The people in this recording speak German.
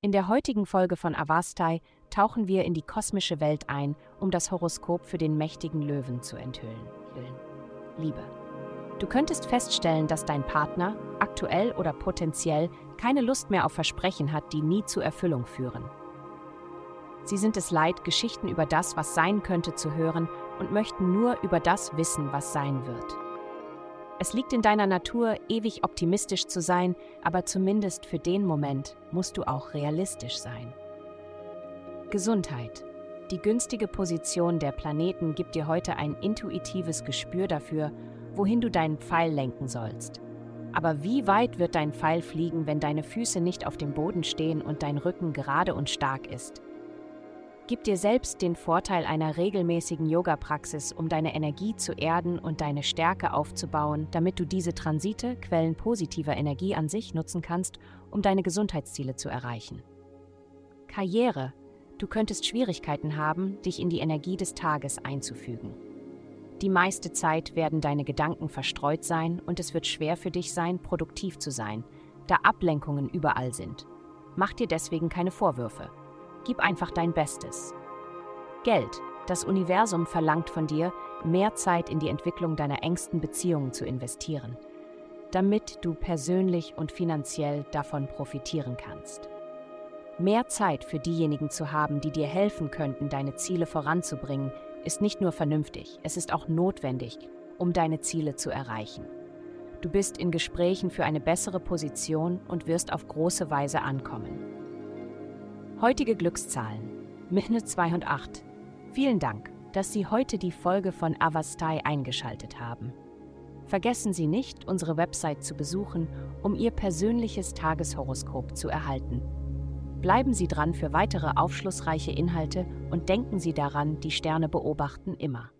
In der heutigen Folge von Avastai tauchen wir in die kosmische Welt ein, um das Horoskop für den mächtigen Löwen zu enthüllen. Liebe. Du könntest feststellen, dass dein Partner, aktuell oder potenziell, keine Lust mehr auf Versprechen hat, die nie zur Erfüllung führen. Sie sind es leid, Geschichten über das, was sein könnte, zu hören und möchten nur über das wissen, was sein wird. Es liegt in deiner Natur, ewig optimistisch zu sein, aber zumindest für den Moment musst du auch realistisch sein. Gesundheit. Die günstige Position der Planeten gibt dir heute ein intuitives Gespür dafür, wohin du deinen Pfeil lenken sollst. Aber wie weit wird dein Pfeil fliegen, wenn deine Füße nicht auf dem Boden stehen und dein Rücken gerade und stark ist? Gib dir selbst den Vorteil einer regelmäßigen Yoga-Praxis, um deine Energie zu erden und deine Stärke aufzubauen, damit du diese Transite, Quellen positiver Energie an sich nutzen kannst, um deine Gesundheitsziele zu erreichen. Karriere. Du könntest Schwierigkeiten haben, dich in die Energie des Tages einzufügen. Die meiste Zeit werden deine Gedanken verstreut sein und es wird schwer für dich sein, produktiv zu sein, da Ablenkungen überall sind. Mach dir deswegen keine Vorwürfe. Gib einfach dein Bestes. Geld. Das Universum verlangt von dir, mehr Zeit in die Entwicklung deiner engsten Beziehungen zu investieren, damit du persönlich und finanziell davon profitieren kannst. Mehr Zeit für diejenigen zu haben, die dir helfen könnten, deine Ziele voranzubringen, ist nicht nur vernünftig, es ist auch notwendig, um deine Ziele zu erreichen. Du bist in Gesprächen für eine bessere Position und wirst auf große Weise ankommen. Heutige Glückszahlen. Minne 208. Vielen Dank, dass Sie heute die Folge von Avastai eingeschaltet haben. Vergessen Sie nicht, unsere Website zu besuchen, um Ihr persönliches Tageshoroskop zu erhalten. Bleiben Sie dran für weitere aufschlussreiche Inhalte und denken Sie daran, die Sterne beobachten immer.